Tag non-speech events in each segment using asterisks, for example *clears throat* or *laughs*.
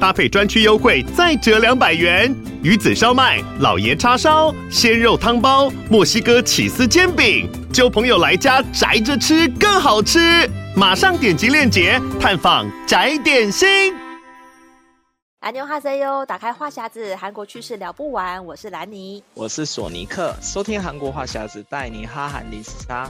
搭配专区优惠再折两百元。鱼子烧麦、老爷叉烧、鲜肉汤包、墨西哥起司煎饼，揪朋友来家宅着吃更好吃。马上点击链接探访宅点心。安妞哈塞哟，打开话匣子，韩国趣事聊不完。我是兰妮，我是索尼克，收听韩国话匣子，带你哈韩零时差。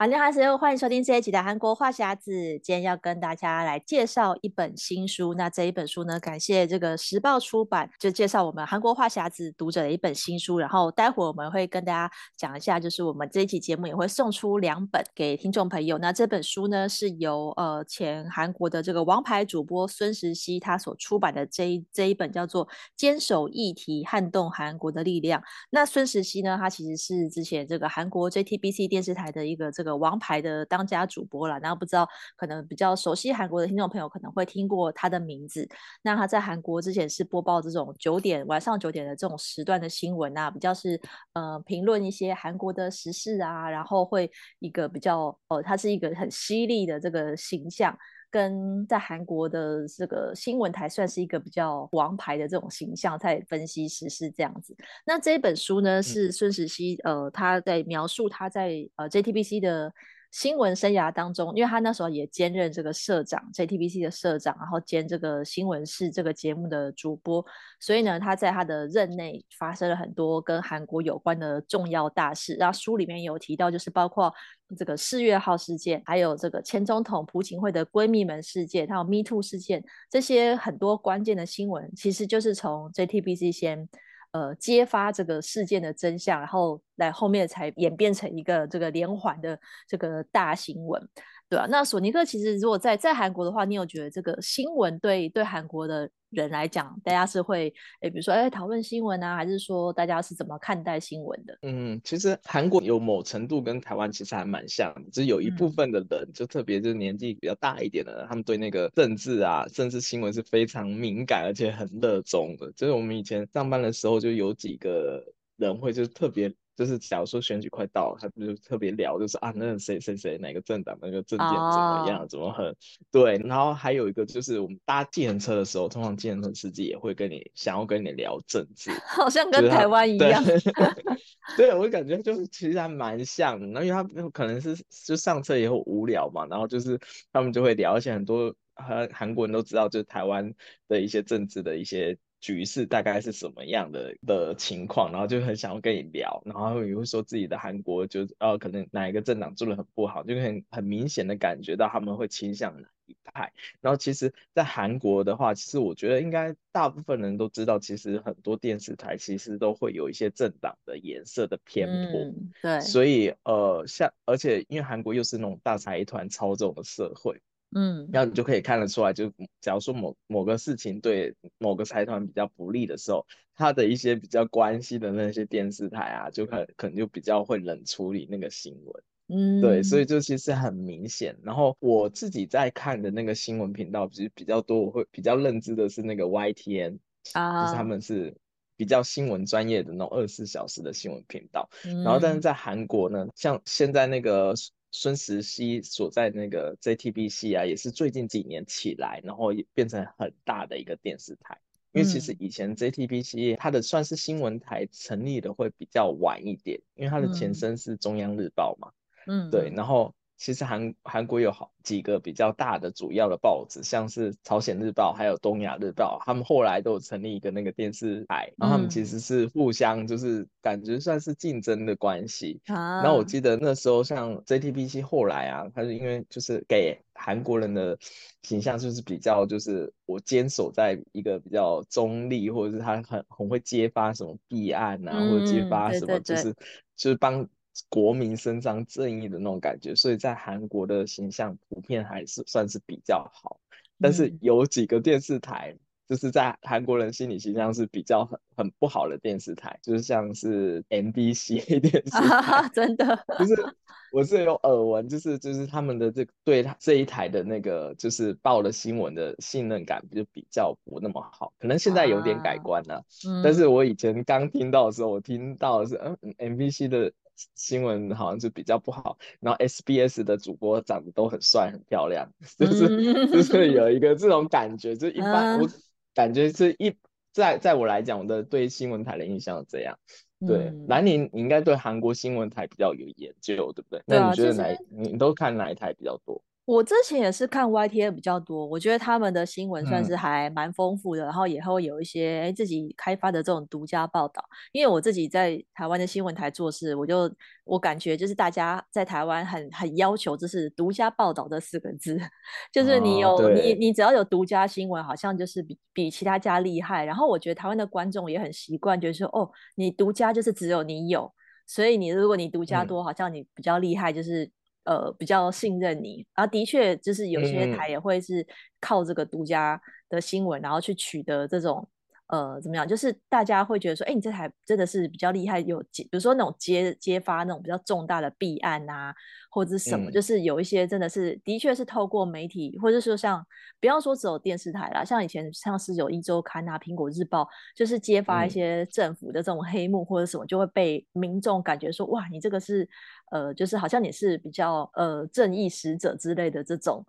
好，你好，欢迎收听这一集的韩国话匣子。今天要跟大家来介绍一本新书。那这一本书呢，感谢这个时报出版，就介绍我们韩国话匣子读者的一本新书。然后待会我们会跟大家讲一下，就是我们这一期节目也会送出两本给听众朋友。那这本书呢，是由呃前韩国的这个王牌主播孙时熙他所出版的这一这一本叫做《坚守议题，撼动韩国的力量》。那孙时熙呢，他其实是之前这个韩国 JTBC 电视台的一个这个。王牌的当家主播了，然后不知道可能比较熟悉韩国的听众朋友可能会听过他的名字。那他在韩国之前是播报这种九点晚上九点的这种时段的新闻啊，比较是呃评论一些韩国的时事啊，然后会一个比较呃，他是一个很犀利的这个形象。跟在韩国的这个新闻台算是一个比较王牌的这种形象，在分析时事这样子。那这本书呢，是孙时熙呃他在描述他在呃 JTBC 的。新闻生涯当中，因为他那时候也兼任这个社长，JTBC 的社长，然后兼这个新闻室这个节目的主播，所以呢，他在他的任内发生了很多跟韩国有关的重要大事。然后书里面有提到，就是包括这个四月号事件，还有这个前总统朴槿惠的闺蜜们事件，还有 Me Too 事件，这些很多关键的新闻，其实就是从 JTBC 先。呃，揭发这个事件的真相，然后来后面才演变成一个这个连环的这个大新闻，对啊？那索尼克其实如果在在韩国的话，你有觉得这个新闻对对韩国的人来讲，大家是会诶，比如说诶讨论新闻啊，还是说大家是怎么看待新闻的？嗯，其实韩国有某程度跟台湾其实还蛮像的，只是有一部分的人，嗯、就特别就是年纪比较大一点的人，他们对那个政治啊，政治新闻是非常敏感而且很热衷的。就是我们以前上班的时候，就有几个人会就是特别。就是假如说选举快到了，他们就特别聊，就是啊，那谁谁谁哪个政党那个政见怎么样，oh. 怎么很对。然后还有一个就是我们搭计程车的时候，通常计程车司机也会跟你想要跟你聊政治，*laughs* 好像跟台湾一样。*laughs* *laughs* 对，对我感觉就是其实还蛮像的。然后因为他可能是就上车以后无聊嘛，然后就是他们就会聊，而且很多韩韩国人都知道，就是台湾的一些政治的一些。局势大概是什么样的的情况，然后就很想要跟你聊，然后也会说自己的韩国就呃可能哪一个政党做的很不好，就很很明显的感觉到他们会倾向哪一派。然后其实，在韩国的话，其实我觉得应该大部分人都知道，其实很多电视台其实都会有一些政党的颜色的偏颇。嗯，对。所以呃像而且因为韩国又是那种大财团操纵的社会。嗯，然后你就可以看得出来，就假如说某某个事情对某个财团比较不利的时候，他的一些比较关系的那些电视台啊，就可可能就比较会冷处理那个新闻。嗯，对，所以就其实很明显。然后我自己在看的那个新闻频道，其实比较多，我会比较认知的是那个 YTN 啊，就是他们是比较新闻专业的那种二十四小时的新闻频道。嗯，然后但是在韩国呢，像现在那个。孙石溪所在那个 JTBC 啊，也是最近几年起来，然后也变成很大的一个电视台。因为其实以前 JTBC 它的算是新闻台成立的会比较晚一点，因为它的前身是中央日报嘛。嗯，对，然后。其实韩韩国有好几个比较大的主要的报纸，像是朝鲜日报还有东亚日报，他们后来都有成立一个那个电视台，然后他们其实是互相就是感觉算是竞争的关系。啊、然后我记得那时候像 JTBC 后来啊，他是因为就是给韩国人的形象就是比较就是我坚守在一个比较中立，或者是他很很会揭发什么弊案啊，嗯、或者揭发什么就是对对对就是帮。国民伸张正义的那种感觉，所以在韩国的形象普遍还是算是比较好。但是有几个电视台就是在韩国人心里形象是比较很很不好的电视台，就是像是 MBC *laughs* 电视台，啊、*laughs* 真的，就是我是有耳闻，就是就是他们的这对他这一台的那个就是报的新闻的信任感就比较不那么好，可能现在有点改观了，啊嗯，但是我以前刚听到的时候，我听到的是嗯 MBC 的。新闻好像是比较不好，然后 SBS 的主播长得都很帅很漂亮，*laughs* 就是就是有一个这种感觉，就一般我感觉是一在在我来讲，我的对新闻台的印象是这样。对，兰宁，你应该对韩国新闻台比较有研究，对不对？那你觉得哪你都看哪一台比较多？我之前也是看 YTN 比较多，我觉得他们的新闻算是还蛮丰富的，嗯，然后也会有一些自己开发的这种独家报道。因为我自己在台湾的新闻台做事，我就我感觉就是大家在台湾很很要求，就是独家报道这四个字，就是你有，哦，你你只要有独家新闻，好像就是比比其他家厉害。然后我觉得台湾的观众也很习惯，就是说哦，你独家就是只有你有，所以你如果你独家多，嗯，好像你比较厉害，就是。呃，比较信任你，然后的确就是有些台也会是靠这个独家的新闻，嗯，然后去取得这种。呃，怎么样？就是大家会觉得说，哎，你这台真的是比较厉害，有揭，比如说那种揭揭发那种比较重大的弊案啊，或者是什么，嗯，就是有一些真的是，的确是透过媒体，或者说像，不要说只有电视台啦，像以前像是有一周刊啊、苹果日报，就是揭发一些政府的这种黑幕或者什么，嗯，就会被民众感觉说，哇，你这个是，呃，就是好像你是比较呃正义使者之类的这种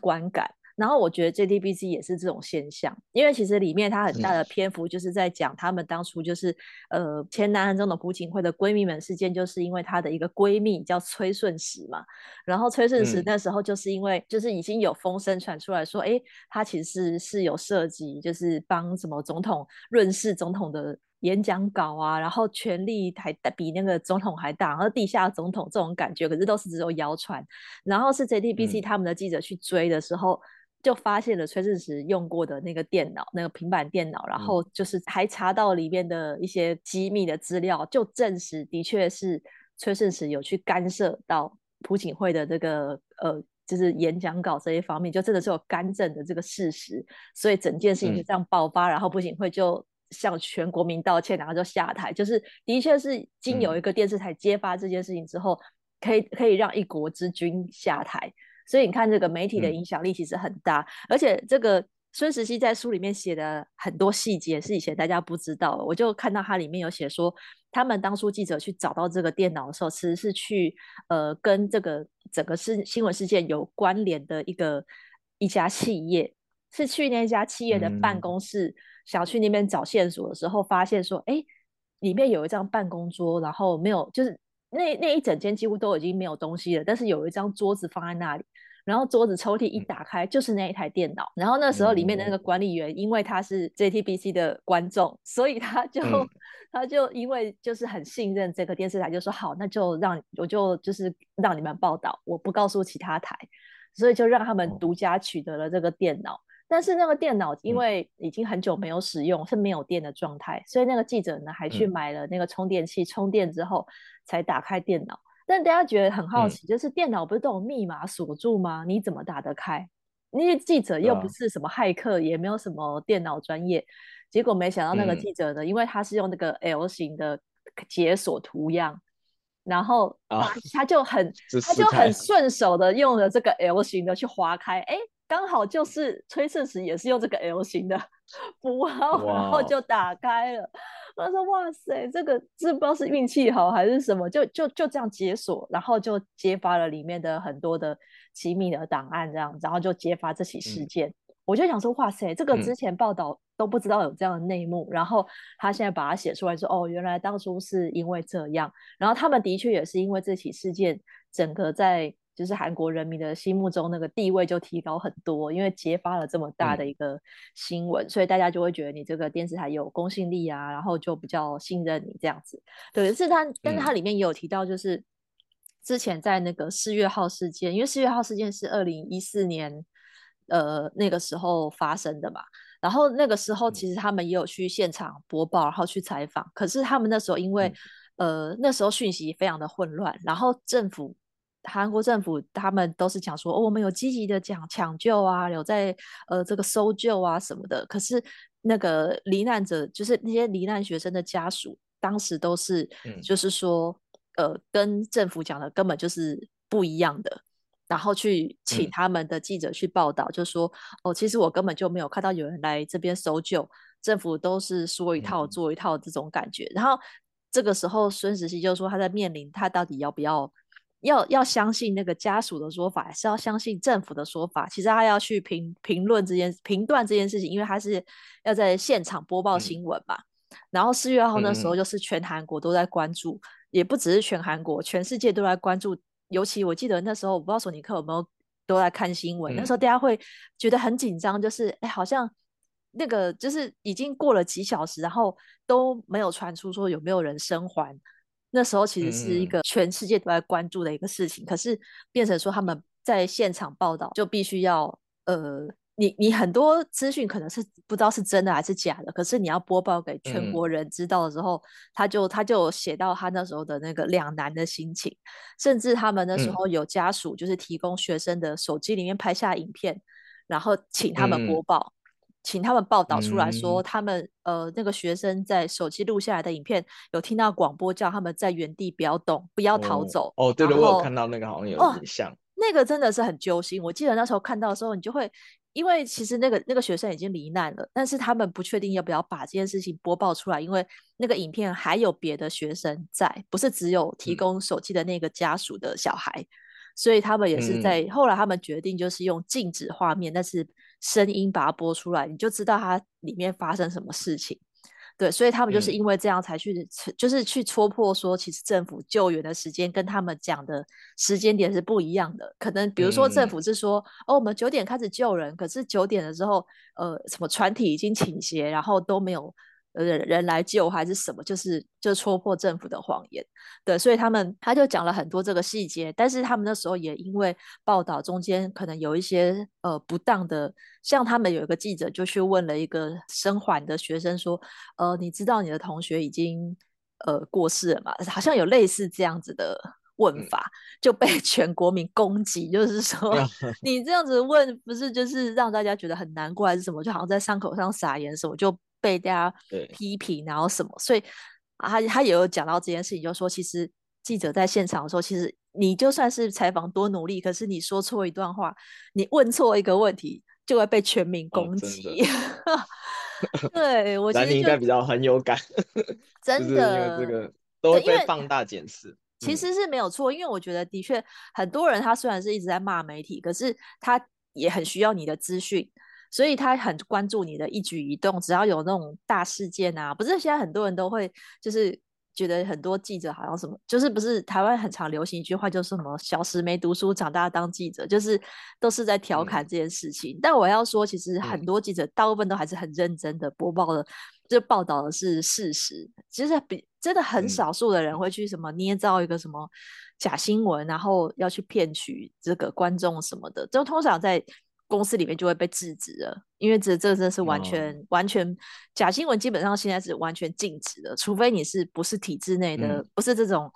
观感。然后我觉得 JTBC 也是这种现象，因为其实里面它很大的篇幅就是在讲他们当初就是呃前南韩总统朴槿惠的闺蜜们事件，就是因为她的一个闺蜜叫崔顺实嘛，然后崔顺实那时候就是因为就是已经有风声传出来说，哎、嗯，他其实是有涉及就是帮什么总统润饰总统的演讲稿啊，然后权力还比那个总统还大，然后地下总统这种感觉，可是都是只有谣传，然后是 JTBC 他们的记者去追的时候。嗯就发现了崔顺实用过的那个电脑，那个平板电脑，然后就是还查到里面的一些机密的资料，就证实的确是崔顺实有去干涉到朴槿惠的这个呃，就是演讲稿这一方面，就真的是有干政的这个事实，所以整件事情就这样爆发，嗯、然后朴槿惠就向全国民道歉，然后就下台，就是的确是经有一个电视台揭发这件事情之后，可以可以让一国之君下台。所以你看，这个媒体的影响力其实很大，嗯、而且这个孙时熙在书里面写的很多细节是以前大家不知道的。我就看到他里面有写说，他们当初记者去找到这个电脑的时候，其实是去呃跟这个整个事新闻事件有关联的一个一家企业，是去那家企业的办公室，嗯、想去那边找线索的时候，发现说，哎，里面有一张办公桌，然后没有就是。那那一整间几乎都已经没有东西了，但是有一张桌子放在那里，然后桌子抽屉一打开就是那一台电脑，然后那时候里面的那个管理员，因为他是 JTBC 的观众，所以他就他就因为就是很信任这个电视台，就说好，那就让我就就是让你们报道，我不告诉其他台，所以就让他们独家取得了这个电脑。但是那个电脑因为已经很久没有使用，嗯、是没有电的状态，所以那个记者呢还去买了那个充电器，嗯、充电之后才打开电脑。但大家觉得很好奇，嗯、就是电脑不是都有密码锁住吗？你怎么打得开？那些记者又不是什么骇客，嗯、也没有什么电脑专业，结果没想到那个记者呢，嗯、因为他是用那个 L 型的解锁图样，然后他就很、哦、他就很 *laughs* 顺手的用了这个 L 型的去划开，哎。刚好就是崔顺实也是用这个 L 型的符号，然后就打开了。他说：“哇塞，这个这不知道是运气好还是什么，就就就这样解锁，然后就揭发了里面的很多的机密的档案，这样，然后就揭发这起事件。嗯”我就想说：“哇塞，这个之前报道都不知道有这样的内幕，嗯、然后他现在把它写出来说，哦，原来当初是因为这样，然后他们的确也是因为这起事件，整个在。”就是韩国人民的心目中那个地位就提高很多，因为揭发了这么大的一个新闻，嗯、所以大家就会觉得你这个电视台有公信力啊，然后就比较信任你这样子。对，是他，但是他里面也有提到，就是之前在那个四月号事件，因为四月号事件是二零一四年呃那个时候发生的嘛，然后那个时候其实他们也有去现场播报，然后去采访，可是他们那时候因为、嗯、呃那时候讯息非常的混乱，然后政府。韩国政府他们都是讲说，哦，我们有积极的讲抢救啊，有在呃这个搜救啊什么的。可是那个罹难者，就是那些罹难学生的家属，当时都是就是说，嗯、呃，跟政府讲的根本就是不一样的。然后去请他们的记者去报道，嗯、就说哦，其实我根本就没有看到有人来这边搜救，政府都是说一套做一套这种感觉。嗯、然后这个时候，孙石熙就说他在面临他到底要不要要要相信那个家属的说法，还是要相信政府的说法？其实他要去评评论这件评断这件事情，因为他是要在现场播报新闻嘛。嗯、然后四月二号那时候就是全韩国都在关注，嗯、也不只是全韩国，全世界都在关注。尤其我记得那时候，我不知道索尼克有没有都在看新闻。嗯、那时候大家会觉得很紧张，就是哎，好像那个就是已经过了几小时，然后都没有传出说有没有人生还。那时候其实是一个全世界都在关注的一个事情，嗯、可是变成说他们在现场报道就必须要呃。你你很多资讯可能是不知道是真的还是假的，可是你要播报给全国人知道的时候，嗯、他就他就写到他那时候的那个两难的心情，甚至他们那时候有家属就是提供学生的手机里面拍下影片，然后请他们播报，嗯、请他们报道出来说他们、嗯、呃那个学生在手机录下来的影片有听到广播叫他们在原地不要动，不要逃走。哦，哦对了，我有看到那个好像有点像、哦，那个真的是很揪心。我记得那时候看到的时候，你就会。因为其实那个那个学生已经罹难了，但是他们不确定要不要把这件事情播报出来，因为那个影片还有别的学生在，不是只有提供手机的那个家属的小孩，嗯、所以他们也是在、嗯、后来他们决定就是用静止画面，但是声音把它播出来，你就知道它里面发生什么事情。对，所以他们就是因为这样才去，嗯、就是去戳破说，其实政府救援的时间跟他们讲的时间点是不一样的。可能比如说政府是说，嗯、哦，我们九点开始救人，可是九点的时候，呃，什么船体已经倾斜，然后都没有。人人来救还是什么，就是就戳破政府的谎言，对，所以他们他就讲了很多这个细节，但是他们那时候也因为报道中间可能有一些呃不当的，像他们有一个记者就去问了一个生还的学生说，呃，你知道你的同学已经呃过世了嘛？好像有类似这样子的问法，就被 *laughs* 全国民攻击，就是说 *laughs* 你这样子问不是就是让大家觉得很难过还是什么，就好像在伤口上撒盐什么就。被大家批评，然后什么，所以他他也有讲到这件事情，就是说其实记者在现场的时候，其实你就算是采访多努力，可是你说错一段话，你问错一个问题，就会被全民攻击。*laughs* 哦、对我觉得应该比较很有感，*laughs* 真的，这个都会被放大检视。其实是没有错，因为我觉得的确很多人他虽然是一直在骂媒体，可是他也很需要你的资讯。所以他很关注你的一举一动，只要有那种大事件啊，不是现在很多人都会就是觉得很多记者好像什么，就是不是台湾很常流行一句话，就是什么小时没读书，长大当记者，就是都是在调侃这件事情。嗯、但我要说，其实很多记者大部分都还是很认真的播报的，就报道的是事实。其实比真的很少数的人会去什么捏造一个什么假新闻，然后要去骗取这个观众什么的，就通常在。公司里面就会被制止了，因为这这真是完全、哦、完全假新闻，基本上现在是完全禁止的，除非你是不是体制内的，嗯、不是这种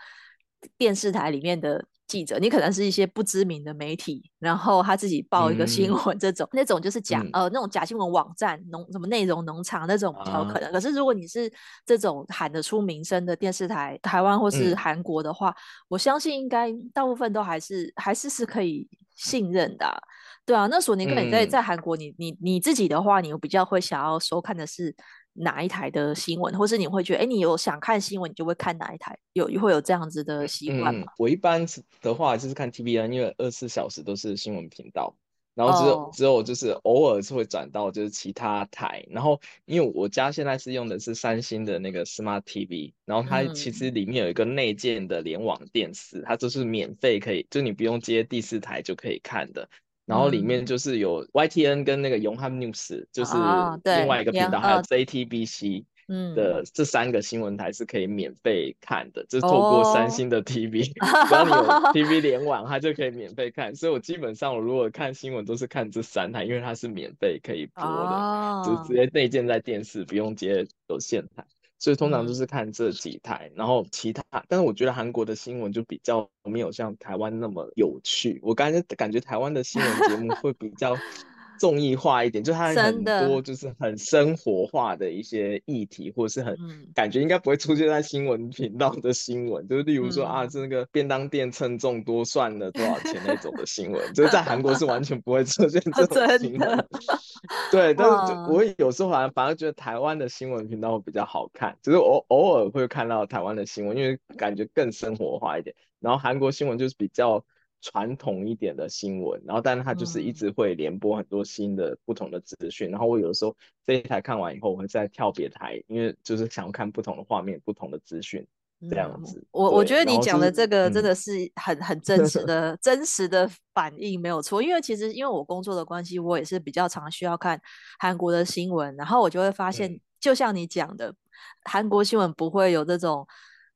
电视台里面的记者，你可能是一些不知名的媒体，然后他自己报一个新闻，这种、嗯、那种就是假、嗯、呃那种假新闻网站农什么内容农场那种比较可能，啊、可是如果你是这种喊得出名声的电视台，台湾或是韩国的话，嗯、我相信应该大部分都还是还是是可以信任的、啊。对啊，那索尼克你在在韩国你，你你你自己的话，你比较会想要收看的是哪一台的新闻，或是你会觉得，哎，你有想看新闻，你就会看哪一台？有会有这样子的习惯吗？嗯，我一般的话就是看 TVN，因为二十四小时都是新闻频道，然后只有、oh. 只有就是偶尔是会转到就是其他台，然后因为我家现在是用的是三星的那个 Smart TV，然后它其实里面有一个内建的联网电视，嗯、它就是免费可以，就你不用接第四台就可以看的。然后里面就是有 YTN 跟那个 Yonhap News，就是另外一个频道，还有 JTBC 的这三个新闻台是可以免费看的，就是透过三星的 TV，*laughs* 只要你有 TV 联网，它就可以免费看。所以我基本上我如果看新闻都是看这三台，因为它是免费可以播的，就直接内建在电视，不用接有线台。所以通常都是看这几台，嗯、然后其他，但是我觉得韩国的新闻就比较没有像台湾那么有趣。我刚才感觉台湾的新闻节目会比较。综艺化一点，就它很多就是很生活化的一些议题，或者是很感觉应该不会出现在新闻频道的新闻，就是例如说啊，是那个便当店称重多算了多少钱那种的新闻，*laughs* 就是在韩国是完全不会出现这种新闻。对，*laughs* 但是就我有时候反而反而觉得台湾的新闻频道会比较好看，就是偶偶尔会看到台湾的新闻，因为感觉更生活化一点。然后韩国新闻就是比较。传统一点的新闻，然后但是它就是一直会连播很多新的不同的资讯，嗯、然后我有的时候这一台看完以后，我会再跳别台，因为就是想要看不同的画面、不同的资讯这样子。我我觉得你讲的这个真的是很很真实的、嗯、真实的反应，没有错。因为其实因为我工作的关系，我也是比较常需要看韩国的新闻，然后我就会发现，嗯、就像你讲的，韩国新闻不会有这种。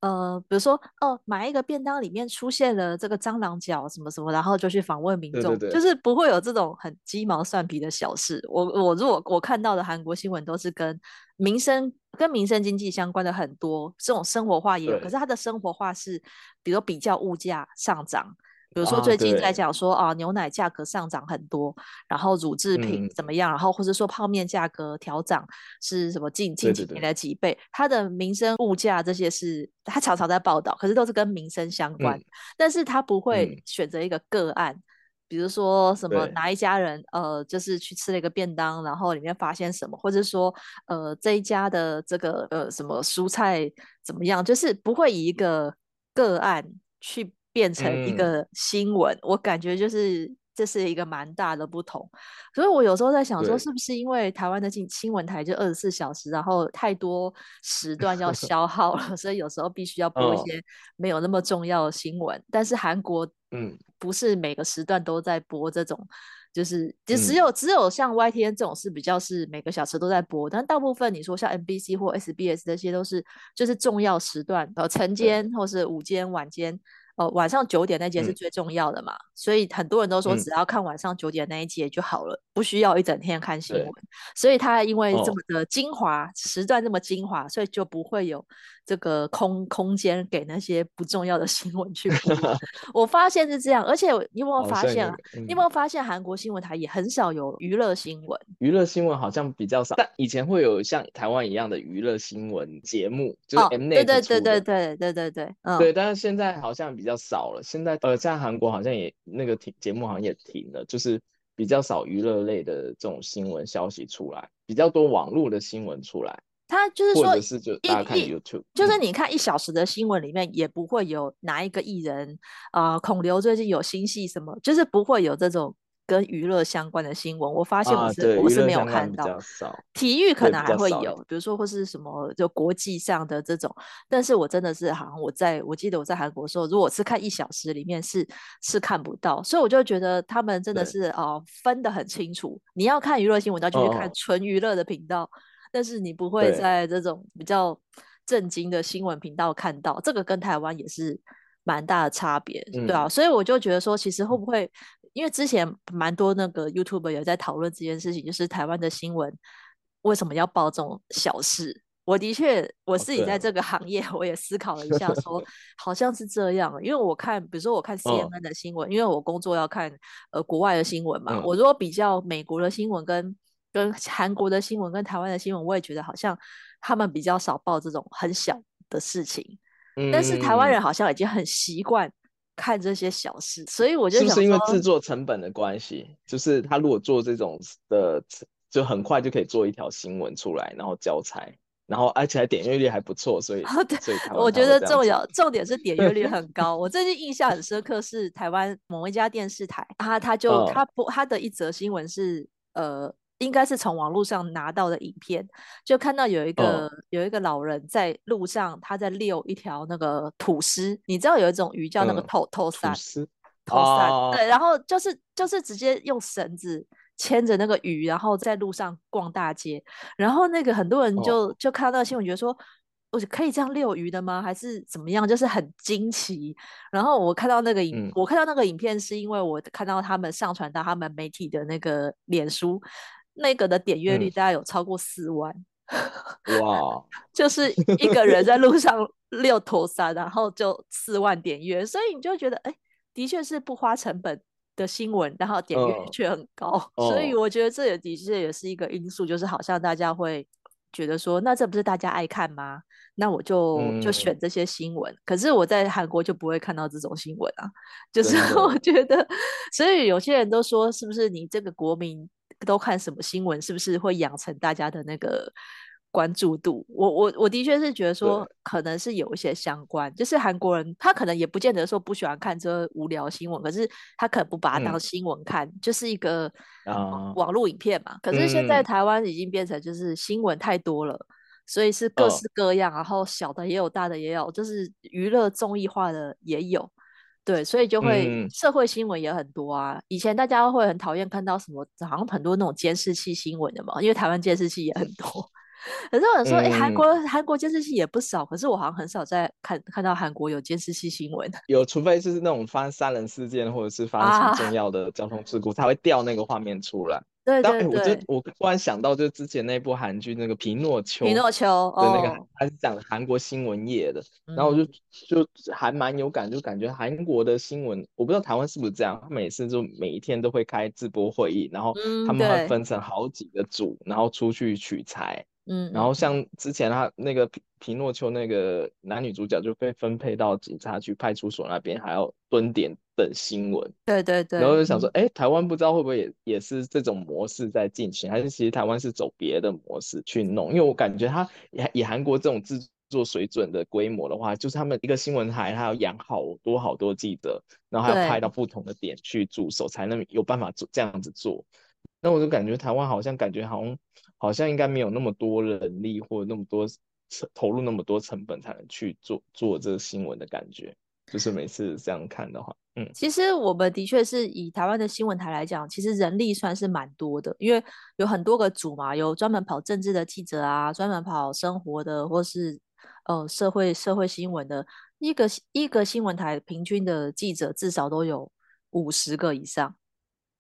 呃，比如说，哦，买一个便当里面出现了这个蟑螂脚什么什么，然后就去访问民众，对对对，就是不会有这种很鸡毛蒜皮的小事。我我如果我看到的韩国新闻都是跟民生跟民生经济相关的很多，这种生活化也有，可是它的生活化是，比如比较物价上涨。比如说最近在讲说啊，啊，牛奶价格上涨很多，然后乳制品怎么样，嗯、然后或者说泡面价格调涨是什么近近几年的几倍，它的民生物价这些是它常常在报道，可是都是跟民生相关，嗯、但是它不会选择一个个案，嗯、比如说什么哪一家人呃就是去吃了一个便当，然后里面发现什么，或者说呃这一家的这个呃什么蔬菜怎么样，就是不会以一个个案去。变成一个新闻，嗯、我感觉就是这是一个蛮大的不同。所以我有时候在想说，是不是因为台湾的新新闻台就二十四小时，然后太多时段要 *laughs* 消耗了，所以有时候必须要播一些没有那么重要的新闻。哦、但是韩国，嗯，不是每个时段都在播这种，就是就只有、嗯、只有像 YTN 这种是比较是每个小时都在播，但大部分你说像 NBC 或 SBS 这些都是就是重要时段，呃，晨间或是午间、晚间。哦，晚上九点那节是最重要的嘛，嗯、所以很多人都说只要看晚上九点那一节就好了，嗯、不需要一整天看新闻。所以他因为这么的精华、哦、时段这么精华，所以就不会有这个空空间给那些不重要的 *laughs* 新闻去播。*laughs* 我发现是这样，而且你有没有发现？嗯、你有没有发现韩国新闻台也很少有娱乐新闻？娱乐新闻好像比较少，但以前会有像台湾一样的娱乐新闻节目，就是对对对对对对对对，嗯，对，但是现在好像。比较少了，现在呃，在韩国好像也那个停节目好像也停了，就是比较少娱乐类的这种新闻消息出来，比较多网络的新闻出来。他就是说，或者是就大家看 YouTube，就是你看一小时的新闻里面也不会有哪一个艺人啊、呃，孔刘最近有新戏什么，就是不会有这种。跟娱乐相关的新闻，我发现我是、啊、我是没有看到。体育可能还会有，比如说或是什么就国际上的这种。但是我真的是好像我在我记得我在韩国的时候，如果是看一小时里面是是看不到，所以我就觉得他们真的是哦、呃、分得很清楚。你要看娱乐新闻，那就去看纯娱乐的频道，哦、但是你不会在这种比较震惊的新闻频道看到。对这个跟台湾也是蛮大的差别，嗯、对啊。所以我就觉得说，其实会不会？因为之前蛮多那个 YouTuber 有在讨论这件事情，就是台湾的新闻为什么要报这种小事？我的确，我自己在这个行业，我也思考了一下，*laughs* 说好像是这样。因为我看，比如说我看 CNN 的新闻，因为我工作要看呃国外的新闻嘛。我如果比较美国的新闻跟跟韩国的新闻跟台湾的新闻，我也觉得好像他们比较少报这种很小的事情。但是台湾人好像已经很习惯。看这些小事，所以我就想说，是不是因为制作成本的关系？就是他如果做这种的，就很快就可以做一条新闻出来，然后交差，然后而且还点阅率还不错，所以，对，我觉得重要重点是点阅率很高。*laughs* 我最近印象很深刻是台湾某一家电视台，他他就他播他的一则新闻是呃。应该是从网络上拿到的影片，就看到有一个、哦、有一个老人在路上，他在遛一条那个土司。你知道有一种鱼叫那个透透散，透散对，然后就是就是直接用绳子牵着那个鱼，然后在路上逛大街。然后那个很多人就、哦、就看到那个新闻，觉得说我可以这样遛鱼的吗？还是怎么样？就是很惊奇。然后我看到那个影，嗯、我看到那个影片是因为我看到他们上传到他们媒体的那个脸书。那个的点阅率大概有超过四万，嗯、哇，*laughs* 就是一个人在路上遛头山，然后就四万点阅，所以你就觉得，哎，的确是不花成本的新闻，然后点阅却很高，呃、所以我觉得这也的确也是一个因素，就是好像大家会觉得说，那这不是大家爱看吗？那我就就选这些新闻。嗯、可是我在韩国就不会看到这种新闻啊，就是我觉得，*laughs* 所以有些人都说，是不是你这个国民都看什么新闻，是不是会养成大家的那个？关注度，我我我的确是觉得说，可能是有一些相关，就是韩国人他可能也不见得说不喜欢看这无聊新闻，可是他可能不把它当新闻看，嗯、就是一个、uh, 网络影片嘛。可是现在台湾已经变成就是新闻太多了，嗯、所以是各式各样，uh, 然后小的也有，大的也有，就是娱乐综艺化的也有，对，所以就会社会新闻也很多啊。嗯、以前大家会很讨厌看到什么，好像很多那种监视器新闻的嘛，因为台湾监视器也很多。*laughs* 可是我说，哎、嗯，韩国韩国监视器也不少，可是我好像很少在看看到韩国有监视器新闻。有，除非是那种发生杀人事件或者是发生重要的交通事故，才、啊、会调那个画面出来。对对对，我就我突然想到，就是之前那部韩剧那个《皮诺丘》，皮诺丘的那个，他是讲韩国新闻业的，哦、然后我就就还蛮有感，就感觉韩国的新闻，我不知道台湾是不是这样，他每次就每一天都会开直播会议，然后他们会分成好几个组，嗯、然后出去取材。嗯，然后像之前他那个皮皮诺丘那个男女主角就被分配到警察局派出所那边，还要蹲点等新闻。对对对。然后就想说，哎、嗯，台湾不知道会不会也也是这种模式在进行，还是其实台湾是走别的模式去弄？因为我感觉他以以韩国这种制作水准的规模的话，就是他们一个新闻台，他要养好多好多记者，然后还要派到不同的点去驻守，才能有办法做这样子做。那我就感觉台湾好像感觉好像好像应该没有那么多人力或者那么多投入那么多成本才能去做做这个新闻的感觉，就是每次这样看的话，嗯，其实我们的确是以台湾的新闻台来讲，其实人力算是蛮多的，因为有很多个组嘛，有专门跑政治的记者啊，专门跑生活的或是呃社会社会新闻的，一个一个新闻台平均的记者至少都有五十个以上。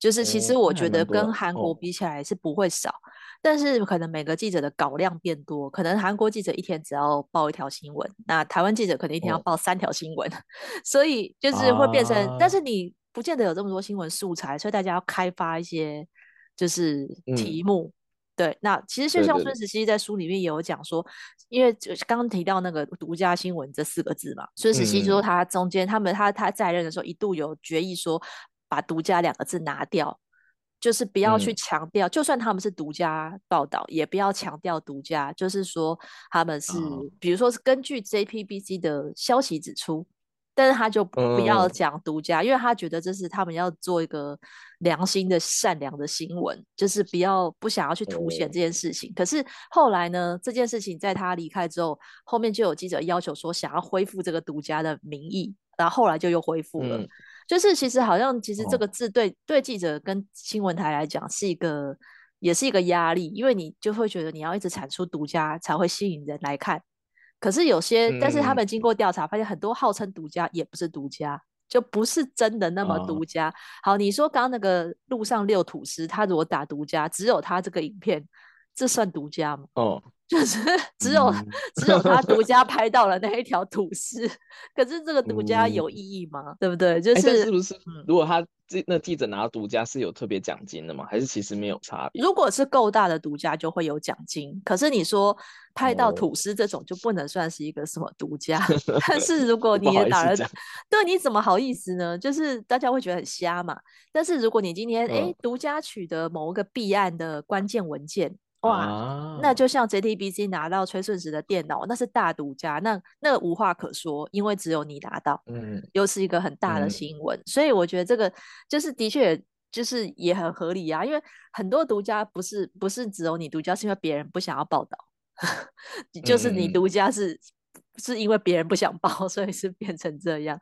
就是其实我觉得跟韩国比起来是不会少，但是可能每个记者的稿量变多，可能韩国记者一天只要报一条新闻，那台湾记者可能一天要报三条新闻，哦、*laughs* 所以就是会变成，啊、但是你不见得有这么多新闻素材，所以大家要开发一些就是题目。嗯、对，那其实就像孙时熙在书里面也有讲说，对对对，因为就刚刚提到那个独家新闻这四个字嘛，孙时熙说他中间他们他他在任的时候一度有决议说。把“独家”两个字拿掉，就是不要去强调，嗯、就算他们是独家报道，也不要强调独家。就是说他们是，哦、比如说是根据 JPBC 的消息指出，但是他就不要讲独家，嗯、因为他觉得这是他们要做一个良心的、善良的新闻，就是不要不想要去凸显这件事情。嗯、可是后来呢，这件事情在他离开之后，后面就有记者要求说想要恢复这个独家的名义，然后后来就又恢复了。嗯就是其实好像其实这个字对、哦、对记者跟新闻台来讲是一个也是一个压力，因为你就会觉得你要一直产出独家才会吸引人来看。可是有些，嗯、但是他们经过调查发现，很多号称独家也不是独家，就不是真的那么独家。哦、好，你说刚刚那个路上六土司，他如果打独家，只有他这个影片，这算独家吗？哦。就是只有、嗯、*laughs* 只有他独家 *laughs* 拍到了那一条土司，可是这个独家有意义吗？嗯、对不对？就是、欸、是不是？如果他记那记者拿独家是有特别奖金的吗？还是其实没有差别？如果是够大的独家就会有奖金，可是你说拍到吐司这种就不能算是一个什么独家。*laughs* 哦、但是如果你也打了，对，你怎么好意思呢？就是大家会觉得很瞎嘛。但是如果你今天哎独家取得某一个弊案的关键文件。哇，啊、那就像 JTBC 拿到崔顺实的电脑，那是大独家，那那无话可说，因为只有你拿到，嗯，又是一个很大的新闻，嗯、所以我觉得这个就是的确就是也很合理啊，因为很多独家不是不是只有你独家，是因为别人不想要报道，*laughs* 就是你独家是。是因为别人不想报，*laughs* 所以是变成这样。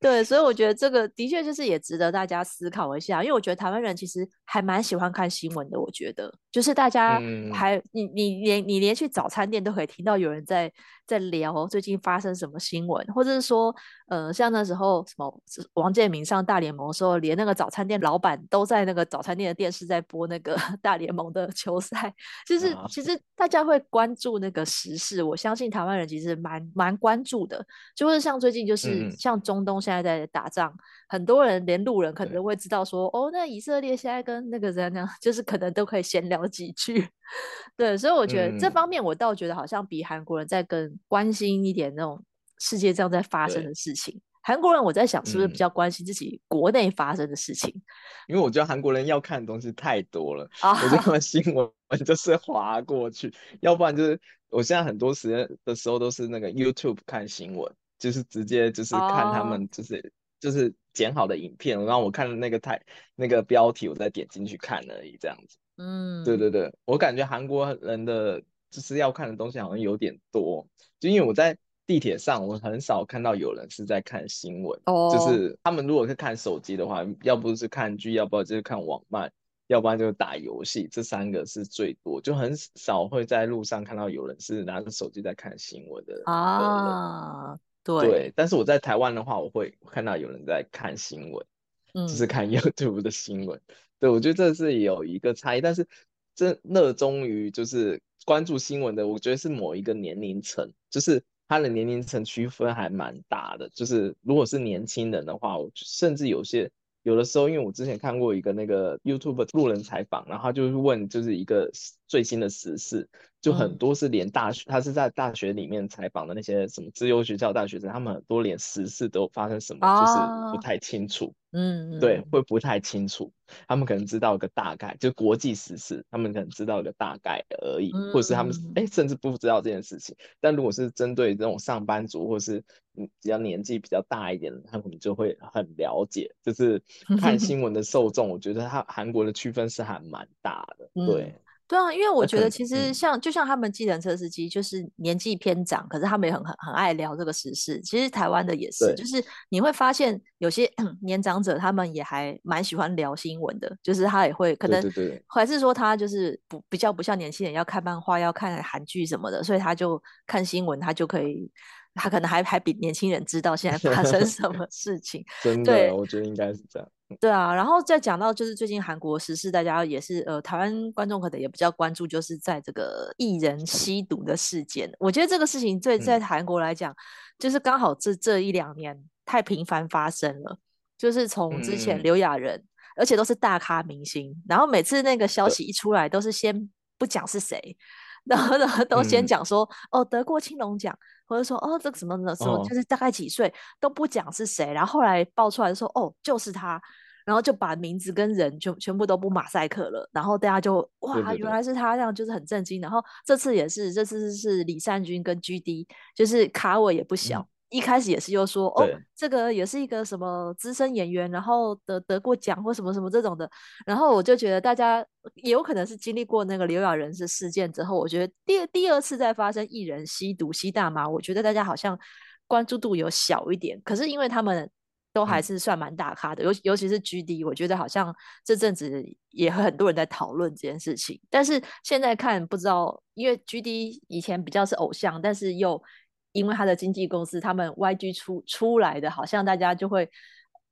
对，所以我觉得这个的确就是也值得大家思考一下。因为我觉得台湾人其实还蛮喜欢看新闻的。我觉得就是大家还、嗯、你你连你连去早餐店都可以听到有人在在聊最近发生什么新闻，或者是说，呃，像那时候什么王建民上大联盟的时候，连那个早餐店老板都在那个早餐店的电视在播那个 *laughs* 大联盟的球赛，就是其实大家会关注那个时事，我相信台湾人其实蛮蛮关注的，就是像最近就是像中东现在在打仗，嗯、很多人连路人可能都会知道说，哦，那以色列现在跟那个人呢，*laughs* 就是可能都可以闲聊几句。*laughs* 对，所以我觉得这方面我倒觉得好像比韩国人在更关心一点那种世界上在发生的事情。韩国人我在想是不是比较关心自己国内发生的事情？*laughs* 因为我觉得韩国人要看的东西太多了，啊、我觉得他们新闻就是滑过去，要不然就是我现在很多时间的时候都是那个 YouTube 看新闻，就是直接就是看他们就是、啊、就是剪好的影片，然后我看那个台那个标题，我再点进去看而已，这样子。嗯，对对对，我感觉韩国人的就是要看的东西好像有点多，就因为我在地铁上，我很少看到有人是在看新闻，哦，就是他们如果是看手机的话，要不是看剧，要不然就是看网漫，要不然就是打游戏，这三个是最多，就很少会在路上看到有人是拿着手机在看新闻的啊，对对，但是我在台湾的话，我会看到有人在看新闻，嗯，就是看 *laughs* YouTube 的新闻。对，我觉得这是有一个差异，但是真热衷于就是关注新闻的，我觉得是某一个年龄层，就是他的年龄层区分还蛮大的。就是如果是年轻人的话，我甚至有些有的时候，因为我之前看过一个那个 YouTube 路人采访，然后他就是问就是一个最新的时事，就很多是连大学，他是在大学里面采访的那些什么自由学校大学生，他们很多连时事都发生什么就是不太清楚。嗯，对，会不太清楚。他们可能知道一个大概，就国际时事，他们可能知道一个大概而已，嗯、或者是他们哎，甚至不知道这件事情。但如果是针对这种上班族，或是嗯比较年纪比较大一点的，他们就会很了解。就是看新闻的受众，我觉得他韩国的区分是还蛮大的，*laughs* 对。嗯对啊，因为我觉得其实像就像他们计程车司机，就是年纪偏长，可是他们也很很很爱聊这个时事。其实台湾的也是，就是你会发现有些 *clears throat* 年长者，他们也还蛮喜欢聊新闻的，就是他也会可能还是说他就是不比较不像年轻人要看漫画、要看韩剧什么的，所以他就看新闻，他就可以，他可能还还比年轻人知道现在发生 *laughs* 什么事情。真的，对，我觉得应该是这样。对啊，然后再讲到就是最近韩国时事，大家也是呃，台湾观众可能也比较关注，就是在这个艺人吸毒的事件。我觉得这个事情对在韩国来讲，嗯、就是刚好这这一两年太频繁发生了，就是从之前刘亚仁，嗯、而且都是大咖明星，然后每次那个消息一出来，都是先不讲是谁，然后呢都先讲说、嗯、哦得过青龙奖，或者说哦这个什么什么什么，就是大概几岁、哦、都不讲是谁，然后后来爆出来说哦就是他。然后就把名字跟人就全部都不马赛克了，然后大家就哇，原来是他这样，就是很震惊。然后这次也是，这次是李善均跟 GD，就是卡我也不小。嗯、一开始也是又说哦，这个也是一个什么资深演员，然后得得过奖或什么什么这种的。然后我就觉得大家也有可能是经历过那个刘亚仁的事件之后，我觉得第第二次再发生艺人吸毒吸大麻，我觉得大家好像关注度有小一点。可是因为他们。都还是算蛮大咖的，尤、嗯、尤其是 GD，我觉得好像这阵子也很多人在讨论这件事情。但是现在看不知道，因为 GD 以前比较是偶像，但是又因为他的经纪公司他们 YG 出出来的，好像大家就会，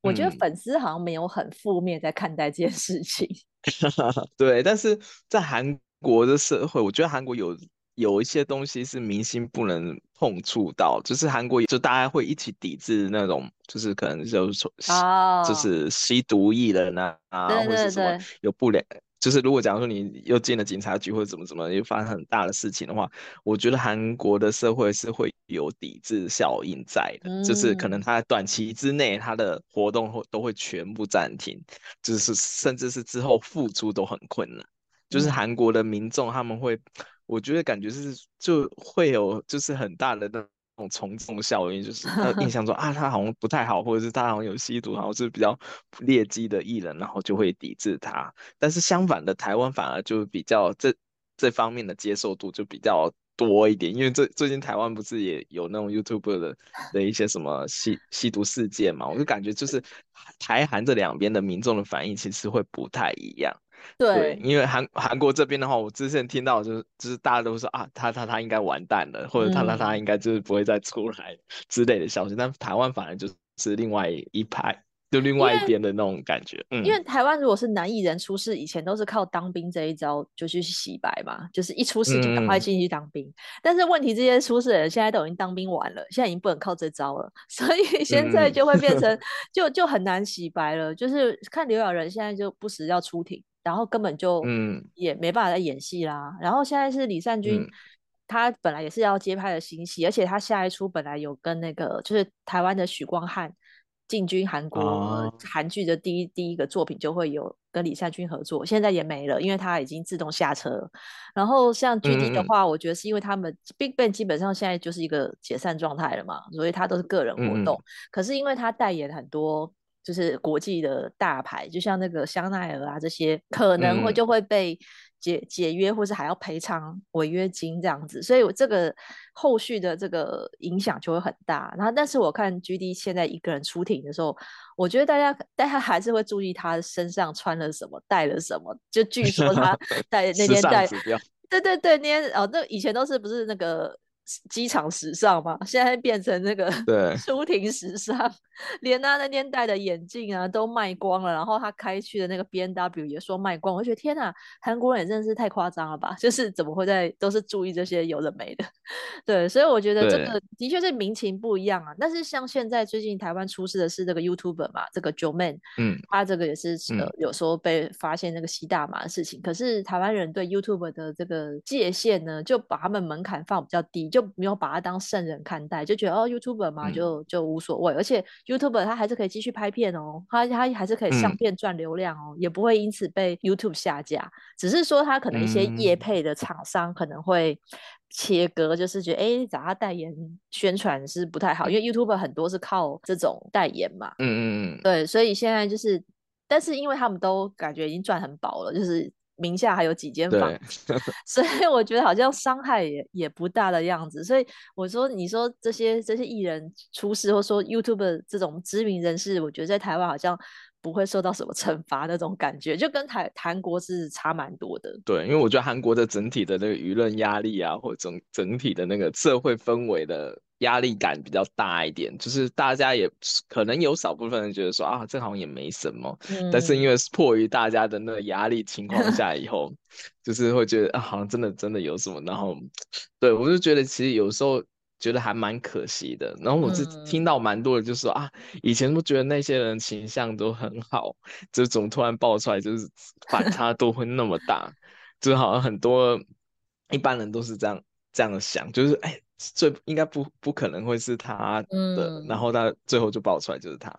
我觉得粉丝好像没有很负面在看待这件事情。嗯、*laughs* *laughs* 对，但是在韩国的社会，我觉得韩国有。有一些东西是明星不能碰触到，就是韩国就大家会一起抵制那种，就是可能就是说，oh. 就是吸毒艺人啊，啊，或者是什么有不良，就是如果假如说你又进了警察局或者怎么怎么又发生很大的事情的话，我觉得韩国的社会是会有抵制效应在的，mm. 就是可能他短期之内他的活动会都会全部暂停，就是甚至是之后复出都很困难，就是韩国的民众他们会。我觉得感觉是就会有就是很大的那种从众效应，就是 *laughs* 他印象中啊，他好像不太好，或者是他好像有吸毒，然后是比较劣迹的艺人，然后就会抵制他。但是相反的，台湾反而就比较这这方面的接受度就比较多一点，因为最最近台湾不是也有那种 YouTuber 的的一些什么吸吸毒事件嘛，我就感觉就是台韩这两边的民众的反应其实会不太一样。对，对，因为韩韩国这边的话，我之前听到就是就是大家都说啊，他他他应该完蛋了，或者他他他应该就是不会再出来之类的消息，嗯、但台湾反而就是另外一派。就另外一边的那种感觉，嗯、因为台湾如果是男艺人出事，以前都是靠当兵这一招就去洗白嘛，就是一出事就赶快进去当兵。嗯、但是问题，这些出事的人现在都已经当兵完了，现在已经不能靠这招了，*laughs* 所以现在就会变成 *laughs* 就就很难洗白了。就是看刘亚仁现在就不时要出庭，然后根本就嗯也没办法再演戏啦。然后现在是李善均，嗯、他本来也是要接拍的新戏，而且他下一出本来有跟那个就是台湾的许光汉。进军韩国韩剧的第一第一个作品就会有跟李善均合作，现在也没了，因为他已经自动下车。然后像 GD 的话，我觉得是因为他们 BigBang 基本上现在就是一个解散状态了嘛，所以他都是个人活动。可是因为他代言很多就是国际的大牌，就像那个香奈儿啊这些，可能会就会被。解解约，或是还要赔偿违约金这样子，所以我这个后续的这个影响就会很大。然后，但是我看 GD 现在一个人出庭的时候，我觉得大家大家还是会注意他身上穿了什么，带了什么。就据说他 *laughs* 带那天带，对对对，那天哦，那以前都是不是那个。机场时尚嘛，现在变成那个 *laughs* 对 *laughs* 出庭时尚，连他那天戴的眼镜啊都卖光了，然后他开去的那个 B N W 也说卖光，我觉得天哪，韩国人也真的是太夸张了吧？就是怎么会在都是注意这些有的没的，*laughs* 对，所以我觉得这个的确是民情不一样啊。但是像现在最近台湾出事的是这个 YouTuber 嘛，这个 Joeman，嗯，他这个也是呃有时候被发现那个吸大麻的事情，嗯、可是台湾人对 YouTuber 的这个界限呢，就把他们门槛放比较低，就没有把他当圣人看待，就觉得哦，YouTuber 嘛，就就无所谓。嗯、而且 YouTuber 他还是可以继续拍片哦，他他还是可以上片赚流量哦，嗯、也不会因此被 YouTube 下架。只是说他可能一些业配的厂商可能会切割，就是觉得哎，找他代言宣传是不太好，因为 YouTuber 很多是靠这种代言嘛。嗯嗯嗯。对，所以现在就是，但是因为他们都感觉已经赚很饱了，就是。名下还有几间房，*laughs* 所以我觉得好像伤害也也不大的样子。所以我说，你说这些这些艺人出事，或说 YouTube 这种知名人士，我觉得在台湾好像不会受到什么惩罚那种感觉，就跟台韩国是差蛮多的。对，因为我觉得韩国的整体的那个舆论压力啊，或者整整体的那个社会氛围的。压力感比较大一点，就是大家也可能有少部分人觉得说啊，这好像也没什么，嗯、但是因为迫于大家的那个压力情况 *laughs* 下，以后就是会觉得啊，好像真的真的有什么，然后对我就觉得其实有时候觉得还蛮可惜的。然后我是听到蛮多的，就说、嗯、啊，以前都觉得那些人形象都很好，就总突然爆出来，就是 *laughs* 反差都会那么大，就好像很多一般人都是这样这样想，就是哎。最应该不不可能会是他的，嗯、然后他最后就爆出来就是他，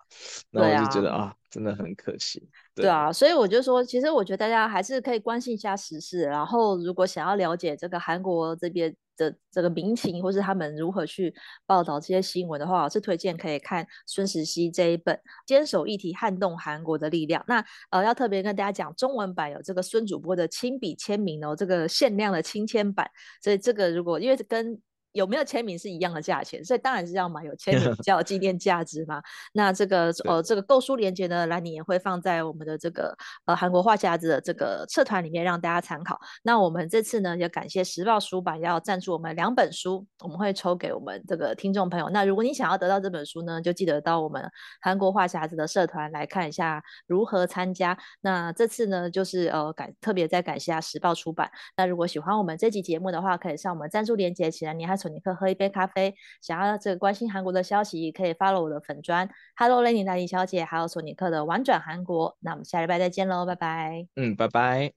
然后我就觉得啊，啊，真的很可惜。对，啊，所以我就说，其实我觉得大家还是可以关心一下时事，然后如果想要了解这个韩国这边的这个民情，或是他们如何去报道这些新闻的话，我是推荐可以看孙时熙这一本《坚守议题，撼动韩国的力量》。那呃，要特别跟大家讲，中文版有这个孙主播的亲笔签名哦，这个限量的亲签版，所以这个如果因为跟有没有签名是一样的价钱，所以当然是要买有签名比 *laughs* 较有纪念价值嘛。那这个呃这个购书链接呢，来你也会放在我们的这个呃韩国话匣子的这个社团里面让大家参考。那我们这次呢也感谢时报出版要赞助我们两本书，我们会抽给我们这个听众朋友。那如果你想要得到这本书呢，就记得到我们韩国话匣子的社团来看一下如何参加。那这次呢就是呃感特别再感谢下时报出版。那如果喜欢我们这集节目的话，可以上我们赞助链接，起来你还。索尼克喝一杯咖啡，想要这个关心韩国的消息，可以 follow 我的粉砖，Hello Lady 小姐，还有索尼克的玩转韩国。那我们下礼拜再见喽，拜拜。嗯，拜拜。